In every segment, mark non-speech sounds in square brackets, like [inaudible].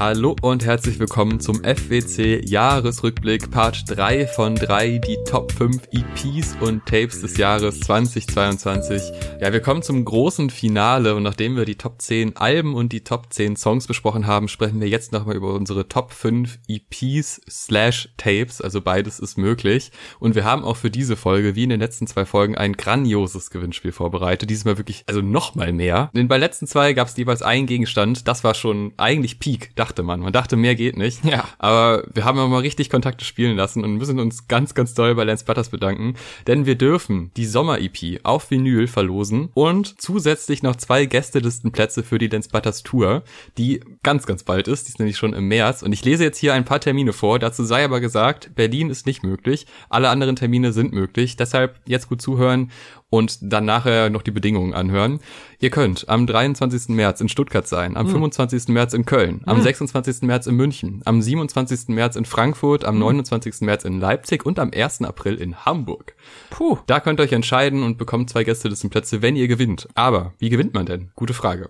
Hallo und herzlich willkommen zum FWC Jahresrückblick Part 3 von 3, die Top 5 EPs und Tapes des Jahres 2022. Ja, wir kommen zum großen Finale und nachdem wir die Top 10 Alben und die Top 10 Songs besprochen haben, sprechen wir jetzt nochmal über unsere Top 5 EPs slash Tapes, also beides ist möglich. Und wir haben auch für diese Folge, wie in den letzten zwei Folgen, ein grandioses Gewinnspiel vorbereitet. Diesmal wirklich, also nochmal mehr. Denn bei letzten zwei gab es jeweils einen Gegenstand, das war schon eigentlich Peak, dachte man. Man dachte, mehr geht nicht. Ja. Aber wir haben mal richtig Kontakte spielen lassen und müssen uns ganz, ganz doll bei Lance Butters bedanken. Denn wir dürfen die Sommer-EP auf Vinyl verlosen und zusätzlich noch zwei Gästelistenplätze für die Lance Butters Tour, die ganz, ganz bald ist. Die ist nämlich schon im März. Und ich lese jetzt hier ein paar Termine vor. Dazu sei aber gesagt, Berlin ist nicht möglich. Alle anderen Termine sind möglich. Deshalb jetzt gut zuhören und dann nachher noch die Bedingungen anhören. Ihr könnt am 23. März in Stuttgart sein, am hm. 25. März in Köln, am hm. 26. März in München, am 27. März in Frankfurt, am hm. 29. März in Leipzig und am 1. April in Hamburg. Puh. Da könnt ihr euch entscheiden und bekommt zwei Gästelistenplätze, wenn ihr gewinnt. Aber wie gewinnt man denn? Gute Frage.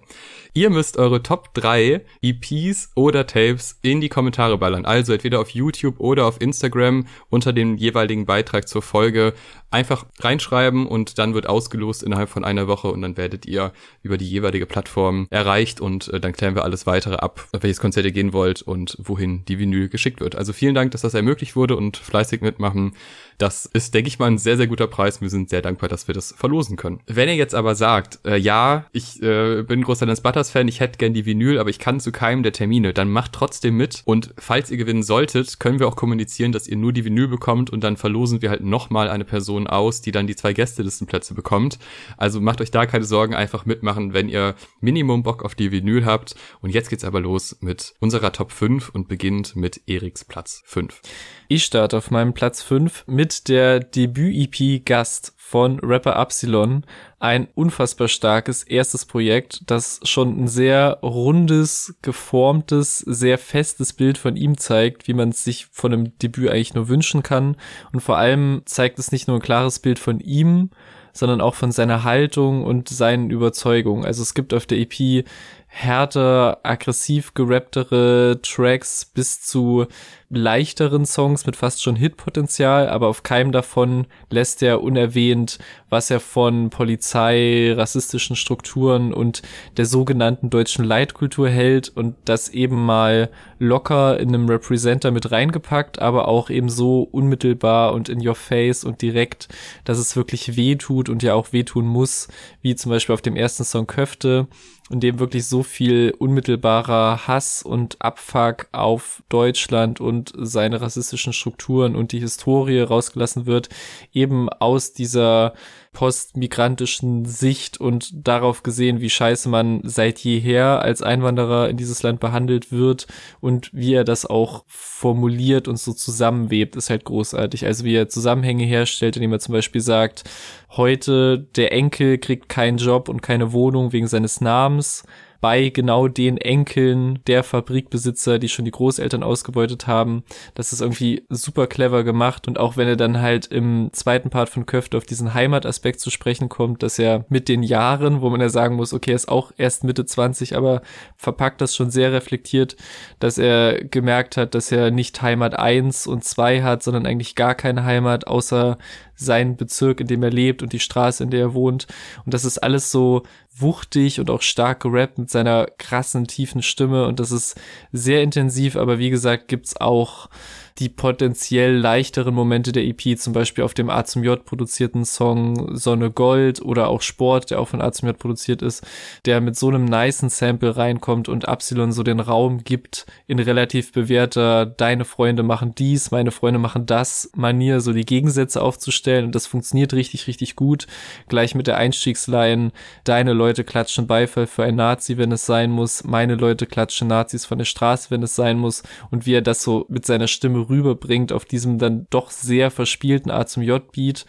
Ihr müsst eure Top 3 EPs oder Tapes in die Kommentare ballern. Also entweder auf YouTube oder auf Instagram unter dem jeweiligen Beitrag zur Folge einfach reinschreiben und dann wird ausgelost innerhalb von einer Woche und dann werdet ihr über die jeweilige Plattform erreicht und äh, dann klären wir alles weitere ab, auf welches Konzert ihr gehen wollt und wohin die Vinyl geschickt wird. Also vielen Dank, dass das ermöglicht wurde und fleißig mitmachen. Das ist, denke ich mal, ein sehr, sehr guter Preis. Wir sind sehr dankbar, dass wir das verlosen können. Wenn ihr jetzt aber sagt, äh, ja, ich äh, bin großer Lance Butters Fan, ich hätte gern die Vinyl, aber ich kann zu keinem der Termine, dann macht trotzdem mit. Und falls ihr gewinnen solltet, können wir auch kommunizieren, dass ihr nur die Vinyl bekommt und dann verlosen wir halt nochmal eine Person aus, die dann die zwei Gästelistenplätze bekommt. Also macht euch da keine Sorgen, einfach mitmachen, wenn ihr Minimum Bock auf die Vinyl habt. Und jetzt geht's aber los mit unserer Top 5 und beginnt mit Eriks Platz 5. Ich starte auf meinem Platz 5 mit der Debüt-EP Gast von Rapper Epsilon. Ein unfassbar starkes erstes Projekt, das schon ein sehr rundes, geformtes, sehr festes Bild von ihm zeigt, wie man es sich von einem Debüt eigentlich nur wünschen kann. Und vor allem zeigt es nicht nur ein klares Bild von ihm, sondern auch von seiner Haltung und seinen Überzeugungen. Also es gibt auf der EP härter, aggressiv gerapptere Tracks bis zu leichteren Songs mit fast schon Hitpotenzial, aber auf keinem davon lässt er unerwähnt, was er von Polizei, rassistischen Strukturen und der sogenannten deutschen Leitkultur hält und das eben mal locker in einem Representer mit reingepackt, aber auch eben so unmittelbar und in your face und direkt, dass es wirklich weh tut und ja auch wehtun muss, wie zum Beispiel auf dem ersten Song Köfte, in dem wirklich so viel unmittelbarer Hass und Abfuck auf Deutschland und seine rassistischen Strukturen und die Historie rausgelassen wird, eben aus dieser postmigrantischen Sicht und darauf gesehen, wie scheiße man seit jeher als Einwanderer in dieses Land behandelt wird und wie er das auch formuliert und so zusammenwebt, ist halt großartig. Also wie er Zusammenhänge herstellt, indem er zum Beispiel sagt, heute der Enkel kriegt keinen Job und keine Wohnung wegen seines Namens bei genau den Enkeln der Fabrikbesitzer, die schon die Großeltern ausgebeutet haben. Das ist irgendwie super clever gemacht und auch wenn er dann halt im zweiten Part von Köfte auf diesen Heimataspekt zu sprechen kommt, dass er mit den Jahren, wo man ja sagen muss, okay, er ist auch erst Mitte 20, aber verpackt das schon sehr reflektiert, dass er gemerkt hat, dass er nicht Heimat 1 und 2 hat, sondern eigentlich gar keine Heimat, außer seinen Bezirk, in dem er lebt und die Straße, in der er wohnt. Und das ist alles so wuchtig und auch stark gerappt mit seiner krassen, tiefen Stimme. Und das ist sehr intensiv, aber wie gesagt, gibt's auch die potenziell leichteren Momente der EP, zum Beispiel auf dem A zum J produzierten Song Sonne Gold oder auch Sport, der auch von A zum J produziert ist, der mit so einem niceen Sample reinkommt und Epsilon so den Raum gibt, in relativ bewährter deine Freunde machen dies, meine Freunde machen das Manier, so die Gegensätze aufzustellen. Und das funktioniert richtig, richtig gut. Gleich mit der Einstiegsline, deine Leute klatschen Beifall für ein Nazi, wenn es sein muss, meine Leute klatschen Nazis von der Straße, wenn es sein muss. Und wie er das so mit seiner Stimme rüberbringt auf diesem dann doch sehr verspielten A zum J-Beat.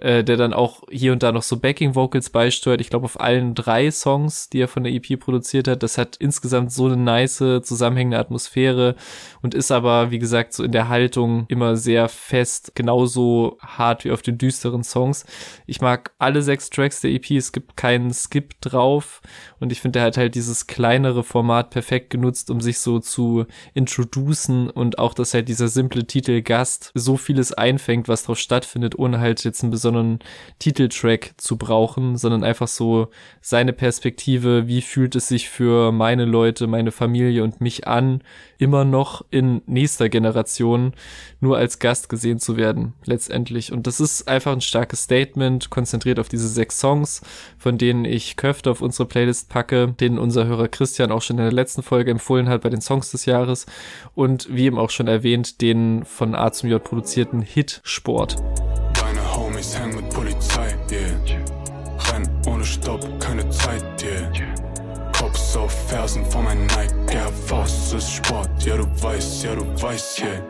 Äh, der dann auch hier und da noch so Backing Vocals beisteuert. Ich glaube auf allen drei Songs, die er von der EP produziert hat. Das hat insgesamt so eine nice zusammenhängende Atmosphäre und ist aber wie gesagt so in der Haltung immer sehr fest, genauso hart wie auf den düsteren Songs. Ich mag alle sechs Tracks der EP. Es gibt keinen Skip drauf und ich finde, er hat halt dieses kleinere Format perfekt genutzt, um sich so zu introducen und auch, dass halt dieser simple Titel Gast so vieles einfängt, was drauf stattfindet, ohne halt jetzt einen besonderen Titeltrack zu brauchen, sondern einfach so seine Perspektive, wie fühlt es sich für meine Leute, meine Familie und mich an, immer noch in nächster Generation nur als Gast gesehen zu werden, letztendlich. Und das ist einfach ein starkes Statement, konzentriert auf diese sechs Songs, von denen ich Köfte auf unsere Playlist packe, den unser Hörer Christian auch schon in der letzten Folge empfohlen hat bei den Songs des Jahres und wie eben auch schon erwähnt, den von A zum J produzierten Hit Sport. Homies hängen mit Polizei, yeah. Renn ohne Stopp, keine Zeit, yeah. Cops auf Fersen von mein Nike, ja, Faust ist Sport, ja du weißt, ja du weißt, yeah.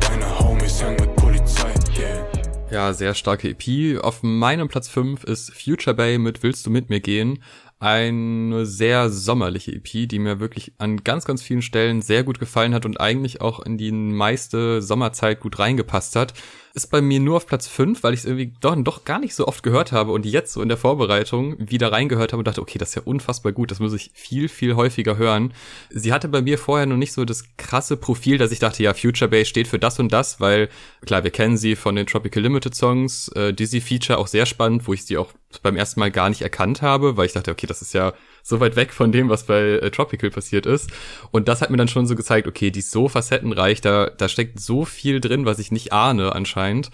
Deine Homies hängen mit Polizei, yeah. Ja, sehr starke EP. Auf meinem Platz 5 ist Future Bay mit Willst du mit mir gehen? eine sehr sommerliche EP, die mir wirklich an ganz, ganz vielen Stellen sehr gut gefallen hat und eigentlich auch in die meiste Sommerzeit gut reingepasst hat ist bei mir nur auf Platz 5, weil ich es irgendwie doch, doch gar nicht so oft gehört habe und jetzt so in der Vorbereitung wieder reingehört habe und dachte, okay, das ist ja unfassbar gut, das muss ich viel, viel häufiger hören. Sie hatte bei mir vorher noch nicht so das krasse Profil, dass ich dachte, ja, Future Bass steht für das und das, weil klar, wir kennen sie von den Tropical Limited Songs, äh, Dizzy Feature auch sehr spannend, wo ich sie auch beim ersten Mal gar nicht erkannt habe, weil ich dachte, okay, das ist ja so weit weg von dem, was bei äh, Tropical passiert ist. Und das hat mir dann schon so gezeigt, okay, die ist so facettenreich, da, da steckt so viel drin, was ich nicht ahne anscheinend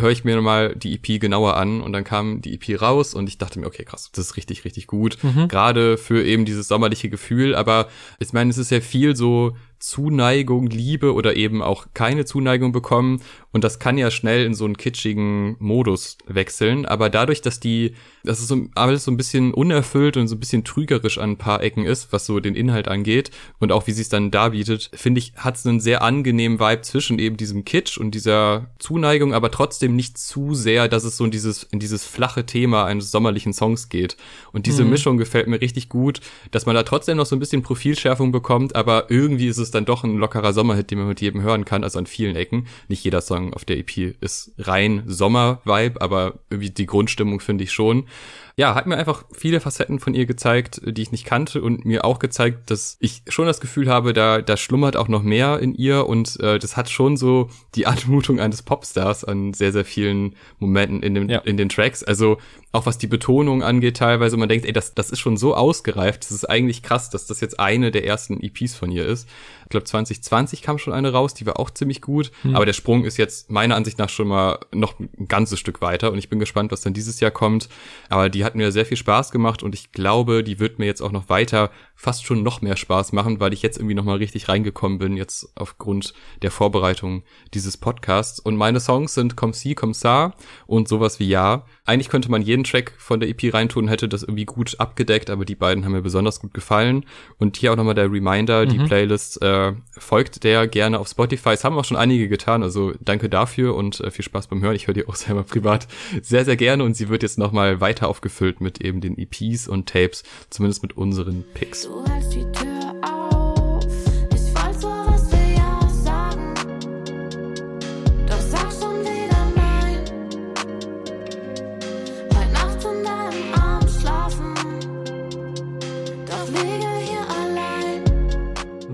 höre ich mir mal die EP genauer an und dann kam die EP raus und ich dachte mir, okay, krass, das ist richtig, richtig gut. Mhm. Gerade für eben dieses sommerliche Gefühl. Aber ich meine, es ist ja viel so Zuneigung, Liebe oder eben auch keine Zuneigung bekommen. Und das kann ja schnell in so einen kitschigen Modus wechseln. Aber dadurch, dass die, dass es so alles so ein bisschen unerfüllt und so ein bisschen trügerisch an ein paar Ecken ist, was so den Inhalt angeht und auch wie sie es dann darbietet, finde ich, hat es einen sehr angenehmen Vibe zwischen eben diesem Kitsch und dieser Zuneigung, aber trotzdem nicht zu sehr, dass es so in dieses, in dieses flache Thema eines sommerlichen Songs geht. Und diese mhm. Mischung gefällt mir richtig gut, dass man da trotzdem noch so ein bisschen Profilschärfung bekommt, aber irgendwie ist es es dann doch ein lockerer Sommerhit, den man mit jedem hören kann, also an vielen Ecken. Nicht jeder Song auf der EP ist rein Sommer-Vibe, aber irgendwie die Grundstimmung finde ich schon ja, hat mir einfach viele Facetten von ihr gezeigt, die ich nicht kannte und mir auch gezeigt, dass ich schon das Gefühl habe, da, da schlummert auch noch mehr in ihr und äh, das hat schon so die [laughs] Anmutung eines Popstars an sehr, sehr vielen Momenten in, dem, ja. in den Tracks. Also auch was die Betonung angeht teilweise, man denkt, ey, das, das ist schon so ausgereift, das ist eigentlich krass, dass das jetzt eine der ersten EPs von ihr ist. Ich glaube, 2020 kam schon eine raus, die war auch ziemlich gut, hm. aber der Sprung ist jetzt meiner Ansicht nach schon mal noch ein ganzes Stück weiter und ich bin gespannt, was dann dieses Jahr kommt. Aber die hat mir sehr viel Spaß gemacht und ich glaube, die wird mir jetzt auch noch weiter fast schon noch mehr Spaß machen, weil ich jetzt irgendwie noch mal richtig reingekommen bin, jetzt aufgrund der Vorbereitung dieses Podcasts. Und meine Songs sind Comme si, comme ça und sowas wie Ja. Eigentlich könnte man jeden Track von der EP reintun, hätte das irgendwie gut abgedeckt, aber die beiden haben mir besonders gut gefallen. Und hier auch nochmal der Reminder, mhm. die Playlist äh, folgt der gerne auf Spotify. Es haben auch schon einige getan, also danke dafür und äh, viel Spaß beim Hören. Ich höre die auch selber privat sehr, sehr gerne und sie wird jetzt nochmal weiter aufgefüllt mit eben den EPs und Tapes, zumindest mit unseren Picks.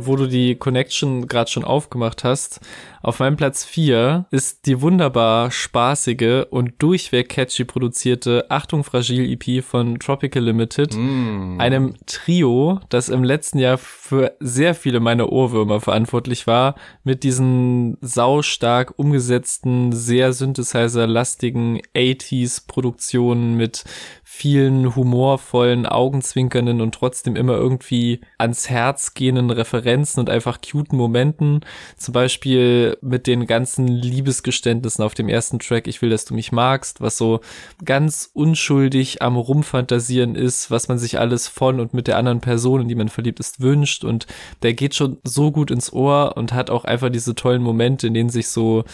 Wo du die Connection gerade schon aufgemacht hast, auf meinem Platz 4 ist die wunderbar spaßige und durchweg catchy produzierte Achtung Fragil EP von Tropical Limited, mm. einem Trio, das im letzten Jahr für sehr viele meiner Ohrwürmer verantwortlich war, mit diesen saustark umgesetzten, sehr Synthesizer-lastigen 80s-Produktionen mit vielen humorvollen, augenzwinkernden und trotzdem immer irgendwie ans Herz gehenden Referenzen und einfach cuten Momenten. Zum Beispiel mit den ganzen Liebesgeständnissen auf dem ersten Track, ich will, dass du mich magst, was so ganz unschuldig am Rumfantasieren ist, was man sich alles von und mit der anderen Person, in die man verliebt ist, wünscht. Und der geht schon so gut ins Ohr und hat auch einfach diese tollen Momente, in denen sich so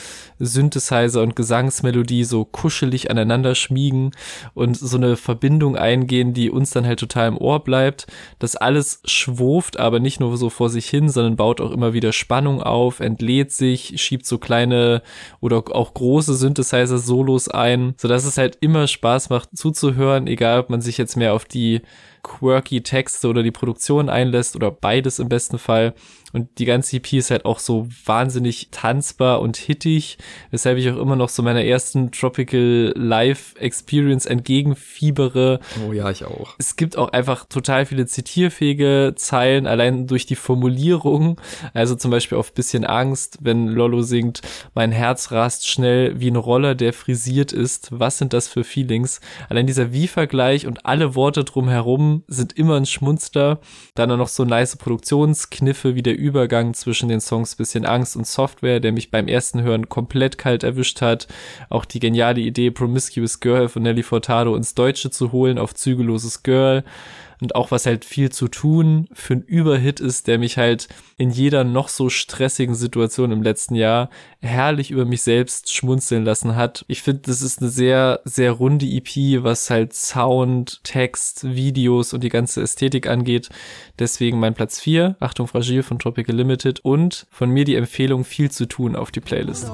Synthesizer und Gesangsmelodie so kuschelig aneinander schmiegen und so eine Verbindung eingehen, die uns dann halt total im Ohr bleibt. Das alles schwurft aber nicht nur so vor sich hin, sondern baut auch immer wieder Spannung auf, entlädt sich, schiebt so kleine oder auch große Synthesizer-Solos ein, sodass es halt immer Spaß macht zuzuhören, egal ob man sich jetzt mehr auf die quirky Texte oder die Produktion einlässt oder beides im besten Fall. Und die ganze EP ist halt auch so wahnsinnig tanzbar und hittig, weshalb ich auch immer noch so meiner ersten Tropical Live Experience entgegenfiebere. Oh ja, ich auch. Es gibt auch einfach total viele zitierfähige Zeilen, allein durch die Formulierung. Also zum Beispiel auf bisschen Angst, wenn Lolo singt, mein Herz rast schnell wie ein Roller, der frisiert ist. Was sind das für Feelings? Allein dieser Wie-Vergleich und alle Worte drumherum sind immer ein Schmunzler. Dann noch so nice Produktionskniffe wie der Übergang zwischen den Songs Bisschen Angst und Software, der mich beim ersten Hören komplett kalt erwischt hat. Auch die geniale Idee, Promiscuous Girl von Nelly Furtado ins Deutsche zu holen auf Zügelloses Girl und auch was halt viel zu tun für einen Überhit ist, der mich halt in jeder noch so stressigen Situation im letzten Jahr herrlich über mich selbst schmunzeln lassen hat. Ich finde, das ist eine sehr, sehr runde EP, was halt Sound, Text, Videos und die ganze Ästhetik angeht. Deswegen mein Platz 4, Achtung Fragil von Tropical Limited und von mir die Empfehlung viel zu tun auf die Playlist.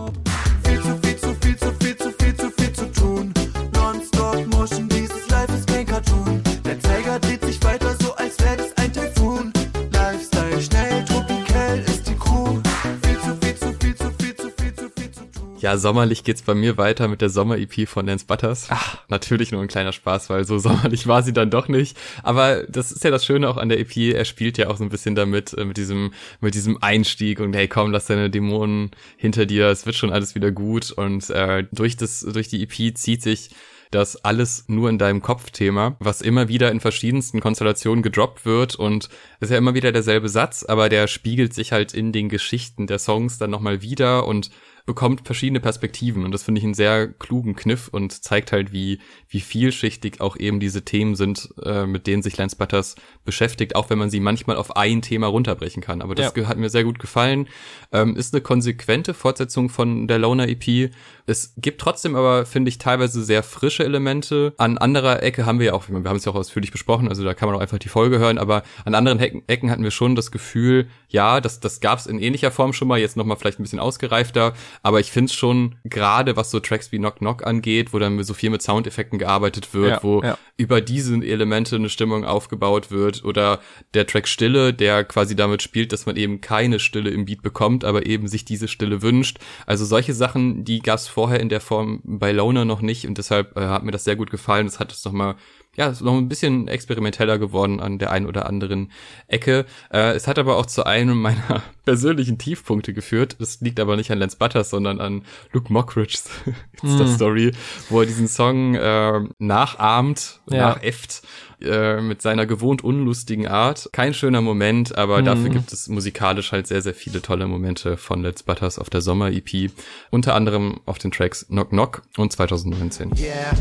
Ja, sommerlich geht's bei mir weiter mit der Sommer-EP von Nance Butters. Ach. Natürlich nur ein kleiner Spaß, weil so [laughs] sommerlich war sie dann doch nicht. Aber das ist ja das Schöne auch an der EP. Er spielt ja auch so ein bisschen damit, äh, mit diesem, mit diesem Einstieg und hey, komm, lass deine Dämonen hinter dir. Es wird schon alles wieder gut. Und äh, durch das, durch die EP zieht sich das alles nur in deinem Kopf-Thema, was immer wieder in verschiedensten Konstellationen gedroppt wird und ist ja immer wieder derselbe Satz, aber der spiegelt sich halt in den Geschichten der Songs dann nochmal wieder und bekommt verschiedene Perspektiven und das finde ich einen sehr klugen Kniff und zeigt halt, wie, wie vielschichtig auch eben diese Themen sind, äh, mit denen sich Lance Butters beschäftigt, auch wenn man sie manchmal auf ein Thema runterbrechen kann. Aber das ja. hat mir sehr gut gefallen. Ähm, ist eine konsequente Fortsetzung von der Loner EP. Es gibt trotzdem aber, finde ich, teilweise sehr frische Elemente. An anderer Ecke haben wir ja auch, wir haben es ja auch ausführlich besprochen, also da kann man auch einfach die Folge hören, aber an anderen Ecken, Ecken hatten wir schon das Gefühl, ja, das, das gab es in ähnlicher Form schon mal, jetzt nochmal vielleicht ein bisschen ausgereifter, aber ich finde es schon, gerade was so Tracks wie Knock Knock angeht, wo dann so viel mit Soundeffekten gearbeitet wird, ja, wo ja. über diese Elemente eine Stimmung aufgebaut wird oder der Track Stille, der quasi damit spielt, dass man eben keine Stille im Beat bekommt, aber eben sich diese Stille wünscht. Also solche Sachen, die gab es vorher in der Form bei Loner noch nicht und deshalb äh, hat mir das sehr gut gefallen. Das hat es nochmal ja, ist noch ein bisschen experimenteller geworden an der einen oder anderen Ecke. Äh, es hat aber auch zu einem [laughs] meiner persönlichen Tiefpunkte geführt. Das liegt aber nicht an Lance Butters, sondern an Luke Mockridge's [laughs] Insta-Story, mm. wo er diesen Song äh, nachahmt, ja. nachäfft äh, mit seiner gewohnt unlustigen Art. Kein schöner Moment, aber mhm. dafür gibt es musikalisch halt sehr, sehr viele tolle Momente von Let's Butters auf der Sommer-EP. Unter anderem auf den Tracks Knock Knock und 2019. Yeah,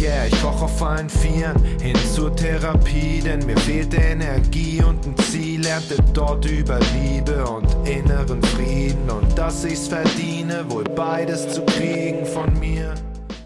yeah, ich koche auf allen Vieren hin zur Therapie, denn mir fehlt Energie und ein Ziel. Lernte dort über Liebe und inneren Frieden und dass ich's verdiene, wohl beides zu kriegen von mir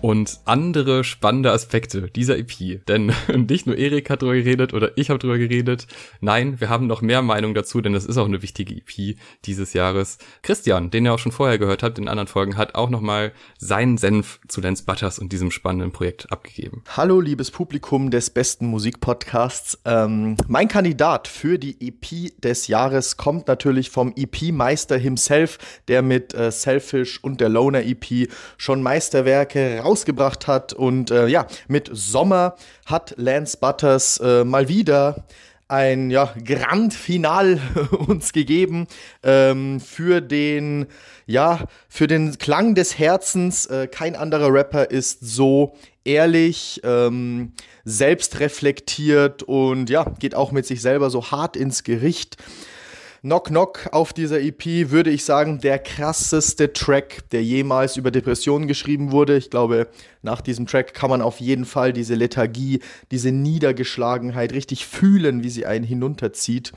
und andere spannende Aspekte dieser EP. Denn [laughs] nicht nur Erik hat drüber geredet oder ich habe drüber geredet. Nein, wir haben noch mehr Meinung dazu, denn das ist auch eine wichtige EP dieses Jahres. Christian, den ihr auch schon vorher gehört habt in anderen Folgen, hat auch nochmal seinen Senf zu Lance Butters und diesem spannenden Projekt abgegeben. Hallo, liebes Publikum des besten Musikpodcasts. Ähm, mein Kandidat für die EP des Jahres kommt natürlich vom EP-Meister himself, der mit äh, Selfish und der Loner EP schon Meisterwerke rausgebracht hat. Und äh, ja, mit Sommer hat Lance Butters äh, mal wieder ein ja, Grand Final [laughs] uns gegeben ähm, für den ja für den Klang des Herzens. Äh, kein anderer Rapper ist so ehrlich, ähm, selbst reflektiert und ja geht auch mit sich selber so hart ins Gericht. Knock Knock auf dieser EP würde ich sagen, der krasseste Track, der jemals über Depressionen geschrieben wurde. Ich glaube, nach diesem Track kann man auf jeden Fall diese Lethargie, diese Niedergeschlagenheit richtig fühlen, wie sie einen hinunterzieht.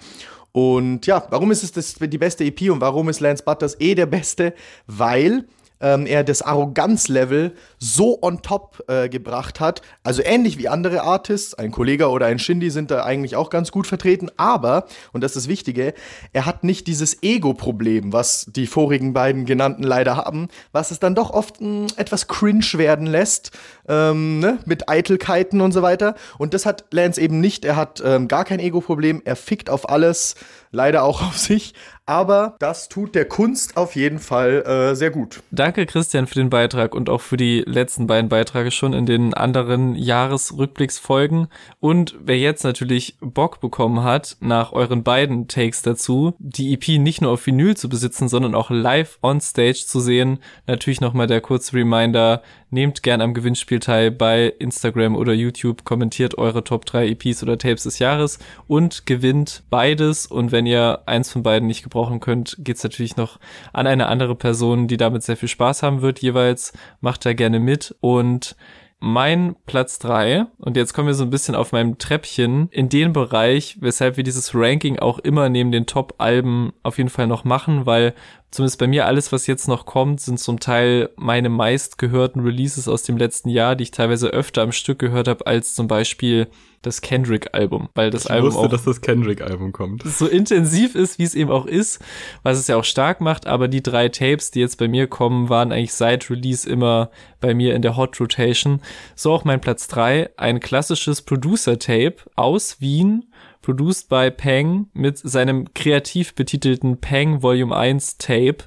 Und ja, warum ist es das, die beste EP und warum ist Lance Butters eh der Beste? Weil ähm, er das Arroganzlevel so on top äh, gebracht hat. Also ähnlich wie andere Artists, ein Kollege oder ein Shindy sind da eigentlich auch ganz gut vertreten, aber, und das ist das Wichtige, er hat nicht dieses Ego-Problem, was die vorigen beiden genannten leider haben, was es dann doch oft mh, hm, etwas cringe werden lässt, ähm, ne? mit Eitelkeiten und so weiter. Und das hat Lance eben nicht. Er hat ähm, gar kein Ego-Problem, er fickt auf alles, leider auch [laughs] auf sich, aber das tut der Kunst auf jeden Fall äh, sehr gut. Danke, Christian, für den Beitrag und auch für die letzten beiden Beiträge schon in den anderen Jahresrückblicksfolgen. Und wer jetzt natürlich Bock bekommen hat, nach euren beiden Takes dazu, die EP nicht nur auf Vinyl zu besitzen, sondern auch live on stage zu sehen, natürlich nochmal der kurze Reminder, nehmt gern am Gewinnspiel teil bei Instagram oder YouTube, kommentiert eure Top 3 EPs oder Tapes des Jahres und gewinnt beides. Und wenn ihr eins von beiden nicht gebrauchen könnt, geht's natürlich noch an eine andere Person, die damit sehr viel Spaß haben wird jeweils. Macht da gerne mit und mein Platz drei und jetzt kommen wir so ein bisschen auf meinem Treppchen in den Bereich, weshalb wir dieses Ranking auch immer neben den Top-Alben auf jeden Fall noch machen, weil zumindest bei mir alles, was jetzt noch kommt, sind zum Teil meine meistgehörten Releases aus dem letzten Jahr, die ich teilweise öfter am Stück gehört habe, als zum Beispiel das Kendrick-Album, weil das ich Album wusste, auch dass das Kendrick-Album kommt. so intensiv ist, wie es eben auch ist, was es ja auch stark macht, aber die drei Tapes, die jetzt bei mir kommen, waren eigentlich seit Release immer bei mir in der Hot Rotation. So auch mein Platz drei, ein klassisches Producer-Tape aus Wien produced by Peng mit seinem kreativ betitelten Peng Volume 1 Tape.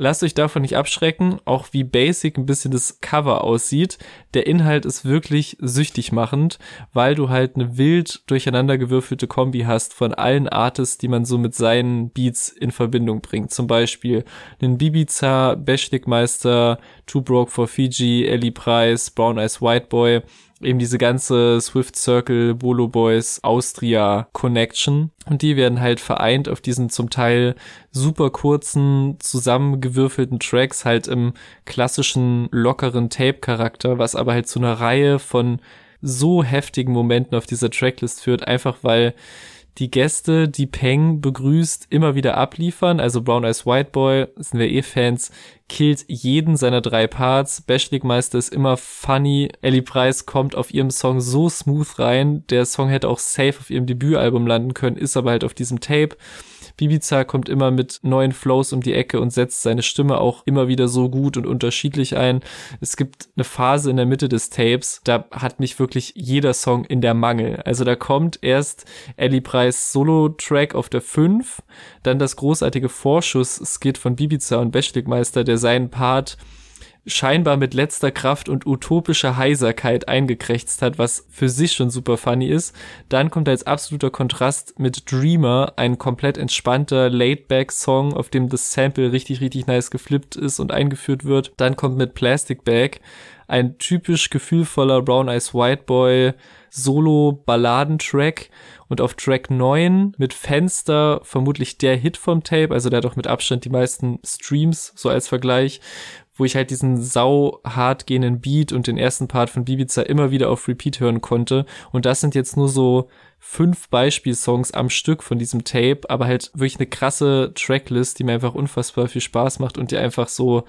Lasst euch davon nicht abschrecken, auch wie basic ein bisschen das Cover aussieht. Der Inhalt ist wirklich süchtig machend, weil du halt eine wild durcheinandergewürfelte Kombi hast von allen Artists, die man so mit seinen Beats in Verbindung bringt. Zum Beispiel einen Bibiza, Beschlikmeister, Two Broke for Fiji, Ellie Price, Brown Eyes White Boy eben diese ganze Swift Circle, Bolo Boys, Austria Connection. Und die werden halt vereint auf diesen zum Teil super kurzen, zusammengewürfelten Tracks halt im klassischen, lockeren Tape-Charakter, was aber halt zu einer Reihe von so heftigen Momenten auf dieser Tracklist führt, einfach weil die Gäste, die Peng begrüßt, immer wieder abliefern. Also Brown Eyes White Boy, sind wir eh Fans, killt jeden seiner drei Parts. Bashlik-Meister ist immer funny. Ellie Price kommt auf ihrem Song so smooth rein. Der Song hätte auch safe auf ihrem Debütalbum landen können, ist aber halt auf diesem Tape. Bibiza kommt immer mit neuen Flows um die Ecke und setzt seine Stimme auch immer wieder so gut und unterschiedlich ein. Es gibt eine Phase in der Mitte des Tapes, da hat mich wirklich jeder Song in der Mangel. Also da kommt erst Ellie Preis Solo-Track auf der 5, dann das großartige Vorschuss-Skit von Bibiza und Beschlikmeister, der seinen Part scheinbar mit letzter Kraft und utopischer Heiserkeit eingekrächzt hat, was für sich schon super funny ist. Dann kommt als absoluter Kontrast mit Dreamer ein komplett entspannter Laid-Back-Song, auf dem das Sample richtig, richtig nice geflippt ist und eingeführt wird. Dann kommt mit Plastic Bag ein typisch gefühlvoller Brown Eyes White Boy Solo-Balladentrack und auf Track 9 mit Fenster vermutlich der Hit vom Tape, also der hat auch mit Abstand die meisten Streams, so als Vergleich, wo ich halt diesen sau hart gehenden Beat und den ersten Part von Bibiza immer wieder auf Repeat hören konnte. Und das sind jetzt nur so fünf Beispielsongs am Stück von diesem Tape, aber halt wirklich eine krasse Tracklist, die mir einfach unfassbar viel Spaß macht und die einfach so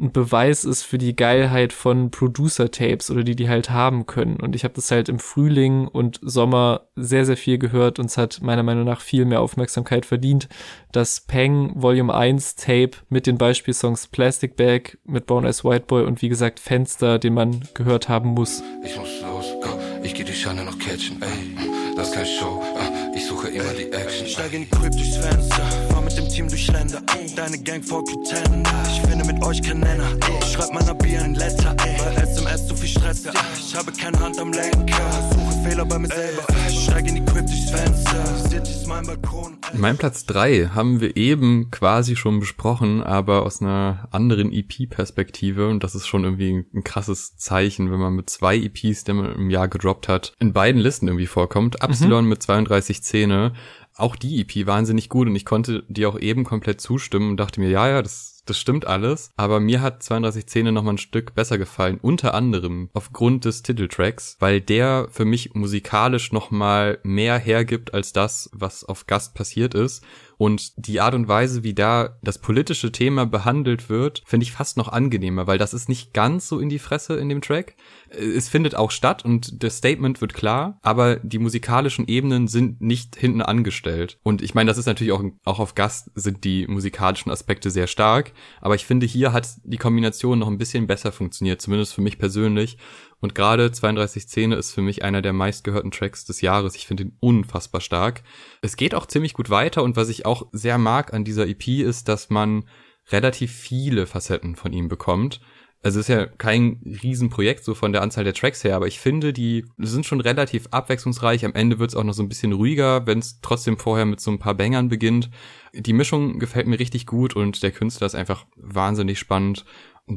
ein Beweis ist für die Geilheit von Producer-Tapes oder die die halt haben können. Und ich habe das halt im Frühling und Sommer sehr, sehr viel gehört und es hat meiner Meinung nach viel mehr Aufmerksamkeit verdient. Das Peng Volume 1 Tape mit den Beispielsongs Plastic Bag mit Bone as White Boy und wie gesagt Fenster, den man gehört haben muss. Ich muss los, go. ich geh die Scheine noch catchen, ey. Das ist keine Show, ah, ich suche immer die Action. Steig in die Crib durchs Fenster, fahr mit dem Team durch Länder. Deine Gang folgt Lieutenant, ich finde mit euch kein Nenner. Ich schreib meiner Bier ein Letter, weil SMS zu viel Stress. Ich habe keine Hand am Lenker, suche Fehler bei mir selber. Steig in die Crib durchs Fenster. City ist mein Balkon. Mein Platz drei haben wir eben quasi schon besprochen, aber aus einer anderen EP-Perspektive. Und das ist schon irgendwie ein krasses Zeichen, wenn man mit zwei EPs, die man im Jahr gedroppt hat, in beiden Listen irgendwie vorkommt. Absilon mit 32 Zähne. Auch die EP wahnsinnig gut und ich konnte die auch eben komplett zustimmen und dachte mir, ja, ja, das, das stimmt alles. Aber mir hat 32 Zähne noch mal ein Stück besser gefallen. Unter anderem aufgrund des Titeltracks, weil der für mich musikalisch noch mal mehr hergibt als das, was auf Gast passiert ist. Und die Art und Weise, wie da das politische Thema behandelt wird, finde ich fast noch angenehmer, weil das ist nicht ganz so in die Fresse in dem Track. Es findet auch statt und das Statement wird klar, aber die musikalischen Ebenen sind nicht hinten angestellt. Und ich meine, das ist natürlich auch, auch auf Gast sind die musikalischen Aspekte sehr stark, aber ich finde, hier hat die Kombination noch ein bisschen besser funktioniert, zumindest für mich persönlich. Und gerade 32 Szene ist für mich einer der meistgehörten Tracks des Jahres. Ich finde ihn unfassbar stark. Es geht auch ziemlich gut weiter und was ich auch sehr mag an dieser EP ist, dass man relativ viele Facetten von ihm bekommt. Also es ist ja kein Riesenprojekt so von der Anzahl der Tracks her, aber ich finde, die sind schon relativ abwechslungsreich. Am Ende wird es auch noch so ein bisschen ruhiger, wenn es trotzdem vorher mit so ein paar Bangern beginnt. Die Mischung gefällt mir richtig gut und der Künstler ist einfach wahnsinnig spannend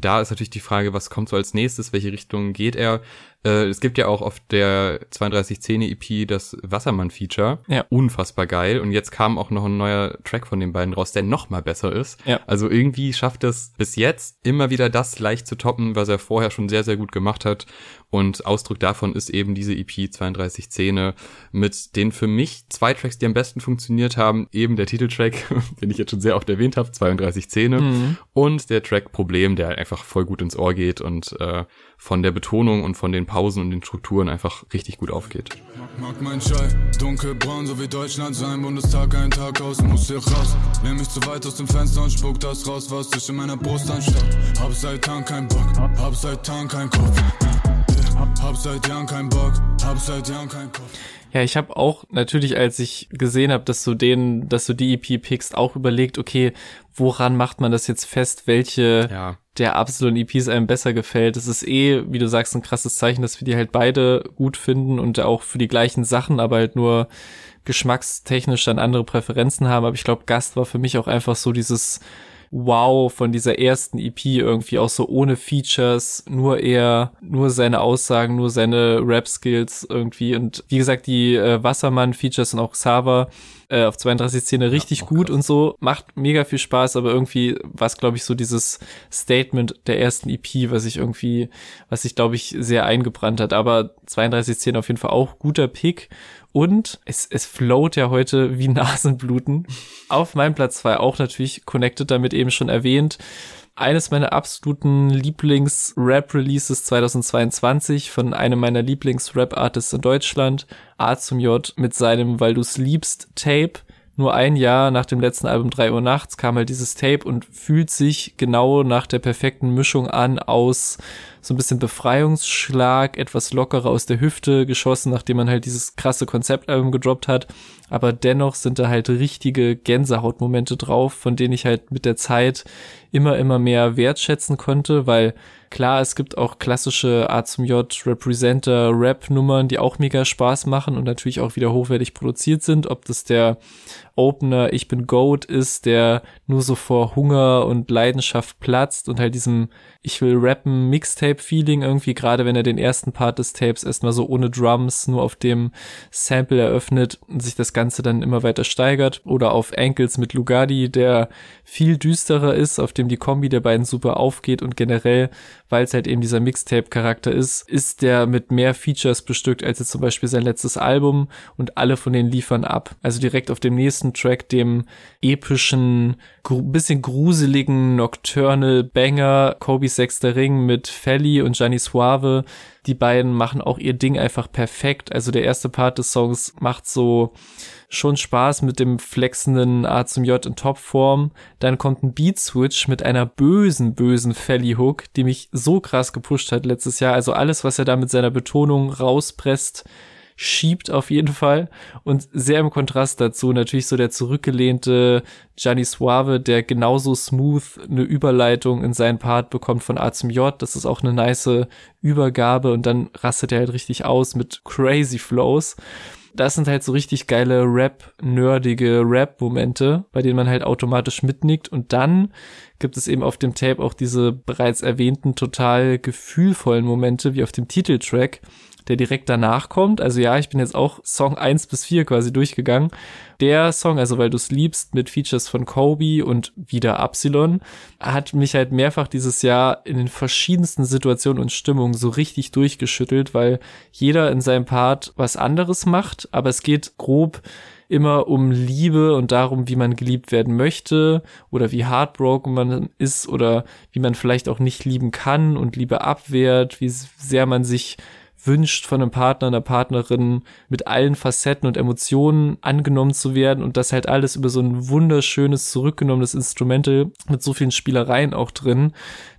da ist natürlich die Frage, was kommt so als nächstes, welche Richtung geht er? Äh, es gibt ja auch auf der 3210 EP das Wassermann-Feature. Ja. Unfassbar geil. Und jetzt kam auch noch ein neuer Track von den beiden raus, der noch mal besser ist. Ja. Also irgendwie schafft es bis jetzt immer wieder das leicht zu toppen, was er vorher schon sehr, sehr gut gemacht hat. Und Ausdruck davon ist eben diese EP 3210 mit den für mich zwei Tracks, die am besten funktioniert haben. Eben der Titeltrack, [laughs] den ich jetzt schon sehr oft erwähnt habe, 3210 Mhm. und der Track Problem, der einfach voll gut ins Ohr geht und äh, von der Betonung und von den Pausen und den Strukturen einfach richtig gut aufgeht. Mag mein Schall, dunkelbraun, so wie Deutschland sein Bundestag, ein Tag aus, muss hier raus. Nimm mich zu weit aus dem Fenster und spuck das raus, was sich in meiner Brust anstaut. Hab seit Tagen keinen Bock, hab seit Tagen keinen Kopf. Hab seit Jahren keinen Bock, hab seit Jahren keinen Kopf. Ja, ich habe auch natürlich, als ich gesehen habe, dass du den, dass du die EP pickst, auch überlegt, okay, woran macht man das jetzt fest, welche Ja. der Absalon EPs einem besser gefällt. Es ist eh, wie du sagst, ein krasses Zeichen, dass wir die halt beide gut finden und auch für die gleichen Sachen, aber halt nur geschmackstechnisch dann andere Präferenzen haben. Aber ich glaube, Gast war für mich auch einfach so dieses Wow von dieser ersten EP irgendwie auch so ohne Features, nur eher, nur seine Aussagen, nur seine Rap-Skills irgendwie. Und wie gesagt, die äh, Wassermann-Features und auch Xaver äh, auf 32 Szene richtig auch gut krass. und so, macht mega viel Spaß, aber irgendwie war es, glaube ich, so dieses Statement der ersten EP, was ich irgendwie, was sich, glaube ich, sehr eingebrannt hat. Aber 32 Szene auf jeden Fall auch guter Pick. Und es, es float ja heute wie Nasenbluten. Auf meinem Platz zwei auch natürlich connected damit eben schon erwähnt. Eines meiner absoluten Lieblings-Rap-Releases 2022 von einem meiner Lieblings-Rap-Artists in Deutschland, A zum J mit seinem Weil du's liebst Tape. Nur ein Jahr nach dem letzten Album 3 Uhr nachts kam halt dieses Tape und fühlt sich genau nach der perfekten Mischung an aus so ein bisschen Befreiungsschlag, etwas lockerer aus der Hüfte geschossen, nachdem man halt dieses krasse Konzeptalbum gedroppt hat. Aber dennoch sind da halt richtige Gänsehautmomente drauf, von denen ich halt mit der Zeit immer, immer mehr wertschätzen konnte, weil klar, es gibt auch klassische A zum J Representer Rap Nummern, die auch mega Spaß machen und natürlich auch wieder hochwertig produziert sind, ob das der Opener Ich bin Goat ist, der nur so vor Hunger und Leidenschaft platzt und halt diesem Ich will rappen Mixtape-Feeling irgendwie, gerade wenn er den ersten Part des Tapes erstmal so ohne Drums, nur auf dem Sample eröffnet und sich das Ganze dann immer weiter steigert. Oder auf Ankles mit Lugardi, der viel düsterer ist, auf dem die Kombi der beiden super aufgeht und generell, weil es halt eben dieser Mixtape-Charakter ist, ist der mit mehr Features bestückt als jetzt zum Beispiel sein letztes Album und alle von denen liefern ab. Also direkt auf dem nächsten Track, dem epischen, gru bisschen gruseligen Nocturnal Banger, Kobe's sechster Ring mit Felly und Gianni Suave. Die beiden machen auch ihr Ding einfach perfekt. Also der erste Part des Songs macht so schon Spaß mit dem flexenden A zum J in Topform. Dann kommt ein Beat Switch mit einer bösen, bösen Felly Hook, die mich so krass gepusht hat letztes Jahr. Also alles, was er da mit seiner Betonung rauspresst, schiebt auf jeden Fall. Und sehr im Kontrast dazu natürlich so der zurückgelehnte Gianni Suave, der genauso smooth eine Überleitung in seinen Part bekommt von A zum J. Das ist auch eine nice Übergabe und dann rastet er halt richtig aus mit crazy Flows. Das sind halt so richtig geile Rap-nerdige Rap-Momente, bei denen man halt automatisch mitnickt und dann gibt es eben auf dem Tape auch diese bereits erwähnten total gefühlvollen Momente wie auf dem Titeltrack, der direkt danach kommt. Also ja, ich bin jetzt auch Song 1 bis 4 quasi durchgegangen. Der Song, also weil du es liebst, mit Features von Kobe und wieder Epsilon, hat mich halt mehrfach dieses Jahr in den verschiedensten Situationen und Stimmungen so richtig durchgeschüttelt, weil jeder in seinem Part was anderes macht, aber es geht grob immer um Liebe und darum, wie man geliebt werden möchte oder wie heartbroken man ist oder wie man vielleicht auch nicht lieben kann und Liebe abwehrt, wie sehr man sich wünscht von einem Partner, einer Partnerin mit allen Facetten und Emotionen angenommen zu werden und das halt alles über so ein wunderschönes, zurückgenommenes Instrumental mit so vielen Spielereien auch drin.